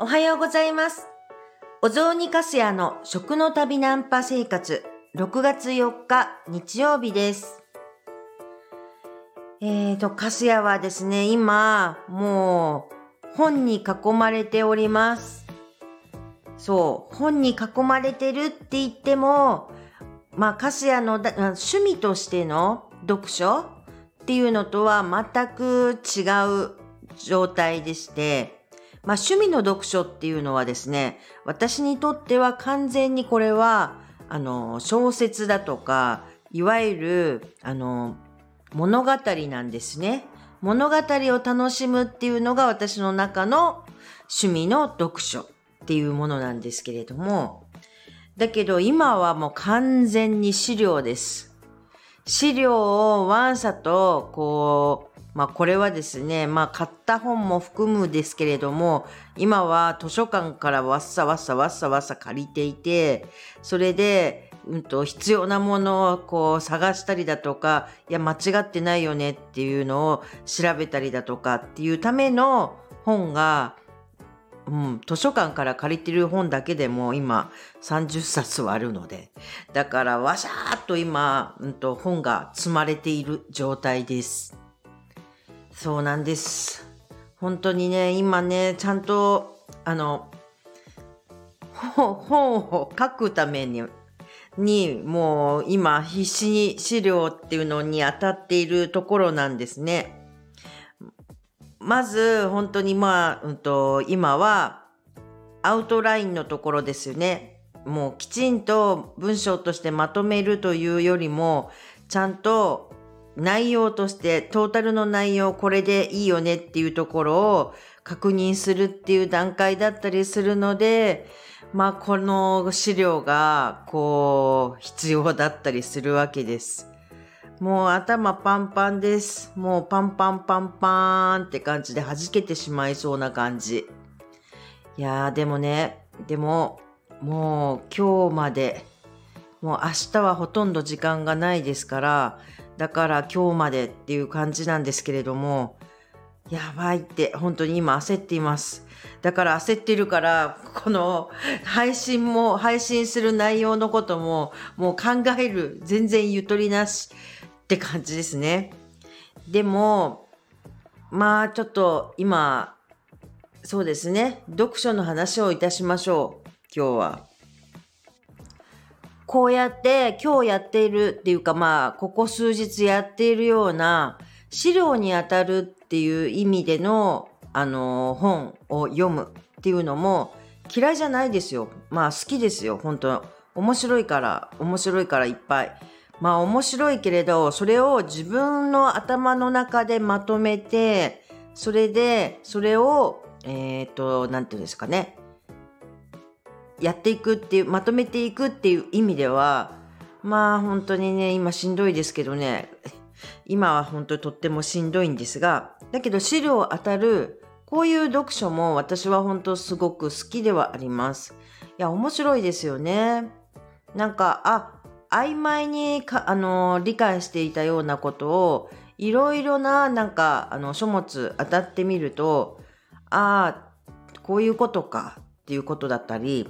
おはようございます。お雑煮かすやの食の旅ナンパ生活、6月4日日曜日です。えーと、かすやはですね、今、もう、本に囲まれております。そう、本に囲まれてるって言っても、まあ、かすやの趣味としての読書っていうのとは全く違う状態でして、まあ、趣味の読書っていうのはですね、私にとっては完全にこれは、あの、小説だとか、いわゆる、あの、物語なんですね。物語を楽しむっていうのが私の中の趣味の読書っていうものなんですけれども、だけど今はもう完全に資料です。資料をワンサと、こう、まあこれはですね、まあ買った本も含むですけれども、今は図書館からわっさわっさわっさわっさ借りていて、それで、うんと、必要なものをこう探したりだとか、いや間違ってないよねっていうのを調べたりだとかっていうための本が、うん、図書館から借りてる本だけでも今30冊はあるので、だからわしゃーっと今、うんと、本が積まれている状態です。そうなんです。本当にね、今ね、ちゃんと、あの、本を書くために、に、もう今必死に資料っていうのに当たっているところなんですね。まず、本当にまあ、うんと、今は、アウトラインのところですよね。もうきちんと文章としてまとめるというよりも、ちゃんと内容として、トータルの内容これでいいよねっていうところを確認するっていう段階だったりするので、まあこの資料がこう必要だったりするわけです。もう頭パンパンです。もうパンパンパンパーンって感じで弾けてしまいそうな感じ。いやーでもね、でももう今日まで、もう明日はほとんど時間がないですから、だから今日までっていう感じなんですけれども、やばいって本当に今焦っています。だから焦ってるから、この配信も、配信する内容のことも、もう考える、全然ゆとりなしって感じですね。でも、まあちょっと今、そうですね、読書の話をいたしましょう、今日は。こうやって今日やっているっていうかまあここ数日やっているような資料にあたるっていう意味でのあの本を読むっていうのも嫌いじゃないですよ。まあ好きですよ、本当面白いから、面白いからいっぱい。まあ面白いけれど、それを自分の頭の中でまとめて、それで、それを、えっ、と、なんていうんですかね。やっていくっていう、まとめていくっていう意味では、まあ本当にね、今しんどいですけどね、今は本当にとってもしんどいんですが、だけど資料当たる、こういう読書も私は本当すごく好きではあります。いや、面白いですよね。なんか、あ、曖昧にか、あの、理解していたようなことを、いろいろな、なんか、あの、書物当たってみると、ああ、こういうことかっていうことだったり、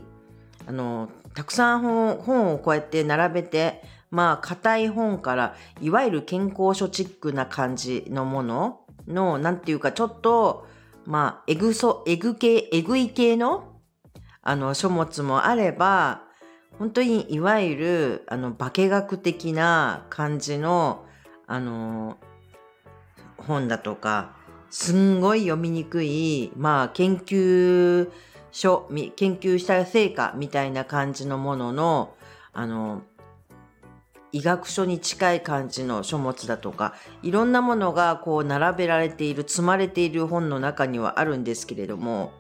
あの、たくさん本本をこうやって並べて、まあ、硬い本から、いわゆる健康書チックな感じのものの、なんていうか、ちょっと、まあ、えぐそ、えぐ系、えぐい系の、あの、書物もあれば、本当にいわゆる、あの、化学的な感じの、あの、本だとか、すんごい読みにくい、まあ、研究書、研究した成果みたいな感じのものの、あの、医学書に近い感じの書物だとか、いろんなものがこう並べられている、積まれている本の中にはあるんですけれども、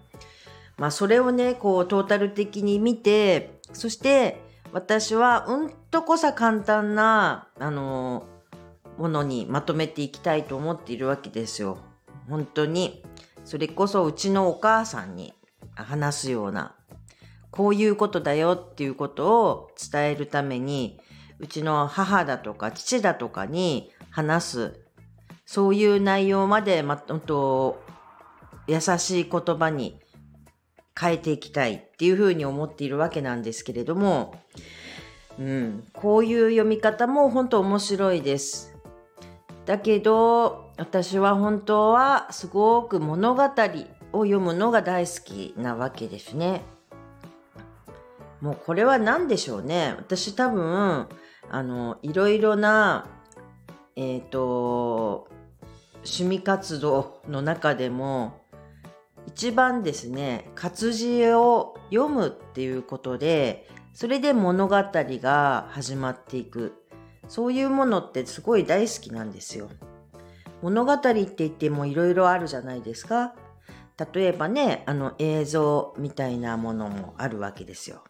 まあそれをね、こうトータル的に見て、そして私はうんとこさ簡単な、あの、ものにまとめていきたいと思っているわけですよ。本当に。それこそうちのお母さんに話すような、こういうことだよっていうことを伝えるために、うちの母だとか父だとかに話す、そういう内容までま、と優しい言葉に変えていきたいっていうふうに思っているわけなんですけれども、うん、こういう読み方も本当面白いです。だけど私は本当はすごく物語を読むのが大好きなわけですね。もうこれは何でしょうね。私多分、あの、いろいろな、えっ、ー、と、趣味活動の中でも、一番ですね、活字を読むっていうことで、それで物語が始まっていく。そういうものってすごい大好きなんですよ。物語って言ってもいろいろあるじゃないですか。例えばね、あの映像みたいなものもあるわけですよ。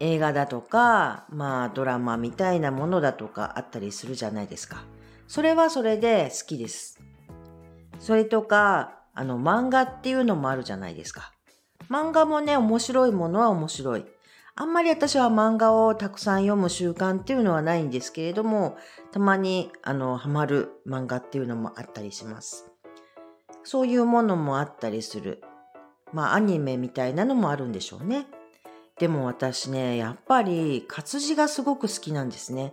映画だとか、まあドラマみたいなものだとかあったりするじゃないですか。それはそれで好きです。それとか、あの漫画っていうのもあるじゃないですか。漫画もね、面白いものは面白い。あんまり私は漫画をたくさん読む習慣っていうのはないんですけれども、たまにあのハマる漫画っていうのもあったりします。そういうものもあったりする。まあアニメみたいなのもあるんでしょうね。でも私ね、やっぱり活字がすごく好きなんですね。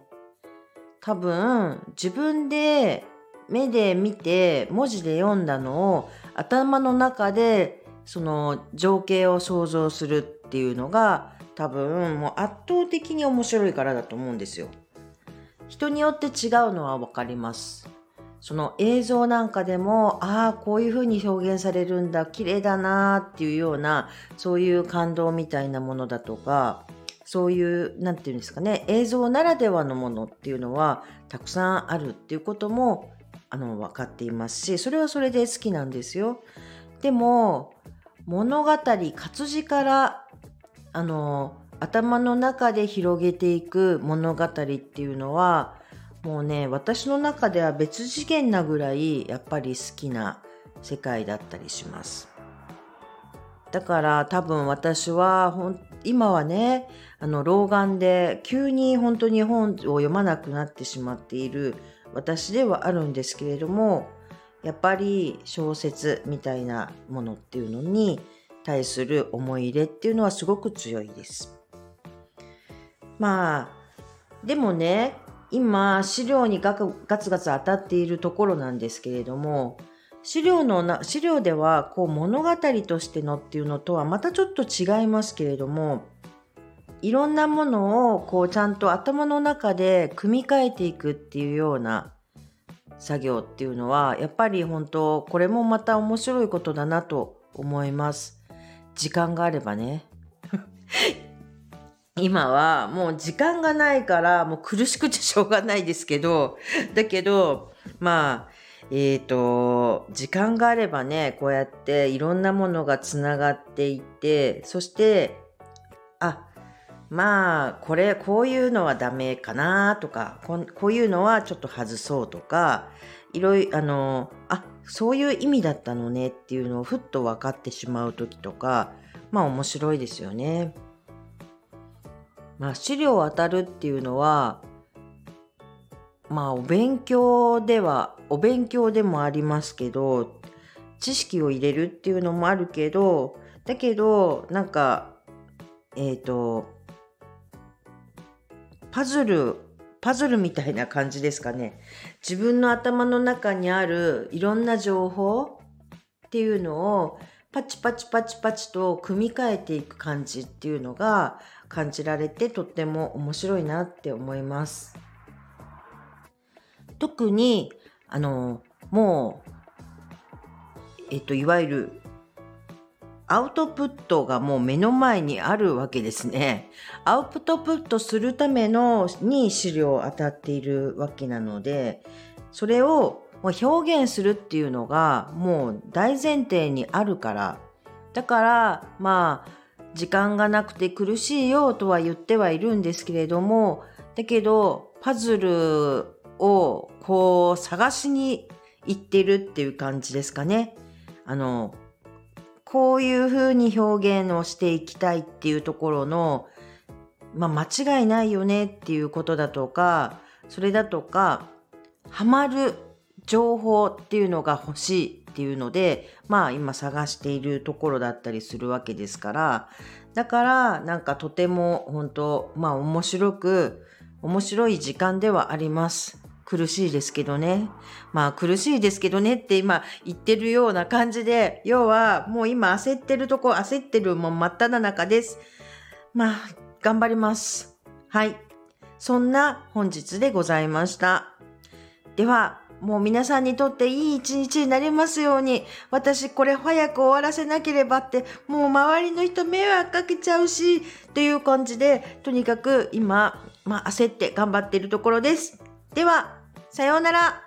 多分自分で目で見て文字で読んだのを頭の中でその情景を想像するっていうのが多分もう圧倒的に面白いからだと思うんですよ。人によって違うのは分かります。その映像なんかでも、ああ、こういう風に表現されるんだ、綺麗だなっていうような、そういう感動みたいなものだとか、そういう、なんていうんですかね、映像ならではのものっていうのはたくさんあるっていうことも、あの、分かっていますし、それはそれで好きなんですよ。でも、物語、活字から、あの、頭の中で広げていく物語っていうのは、もうね私の中では別次元なぐらいやっぱり好きな世界だったりしますだから多分私はほん今はねあの老眼で急に本当に本を読まなくなってしまっている私ではあるんですけれどもやっぱり小説みたいなものっていうのに対する思い入れっていうのはすごく強いです。まあでもね今資料にガツガツ当たっているところなんですけれども資料のな資料ではこう物語としてのっていうのとはまたちょっと違いますけれどもいろんなものをこうちゃんと頭の中で組み替えていくっていうような作業っていうのはやっぱり本当これもまた面白いことだなと思います。時間があればね。今はもう時間がないからもう苦しくてしょうがないですけど、だけど、まあ、えっ、ー、と、時間があればね、こうやっていろんなものがつながっていって、そして、あ、まあ、これ、こういうのはダメかなとかこ、こういうのはちょっと外そうとか、いろいろ、あの、あ、そういう意味だったのねっていうのをふっと分かってしまう時とか、まあ面白いですよね。まあ、資料を当たるっていうのはまあお勉強ではお勉強でもありますけど知識を入れるっていうのもあるけどだけどなんかえっ、ー、とパズルパズルみたいな感じですかね。自分の頭の中にあるいろんな情報っていうのをパチパチパチパチと組み替えていく感じっていうのが感じられてとっても面白いなって思います。特に、あの、もう、えっと、いわゆるアウトプットがもう目の前にあるわけですね。アウトプットするためのに資料を当たっているわけなので、それを表現するっていうのがもう大前提にあるから、だからまあ時間がなくて苦しいよとは言ってはいるんですけれども、だけどパズルをこう探しに行ってるっていう感じですかね。あの、こういうふうに表現をしていきたいっていうところの、まあ、間違いないよねっていうことだとか、それだとか、ハマる情報っていうのが欲しいっていうので、まあ今探しているところだったりするわけですから、だからなんかとても本当、まあ面白く、面白い時間ではあります。苦しいですけどね。まあ苦しいですけどねって今言ってるような感じで、要はもう今焦ってるとこ、焦ってるもん真っ只中です。まあ頑張ります。はい。そんな本日でございました。では、もう皆さんにとっていい一日になりますように、私これ早く終わらせなければって、もう周りの人迷惑かけちゃうし、という感じで、とにかく今、まあ焦って頑張っているところです。では、さようなら。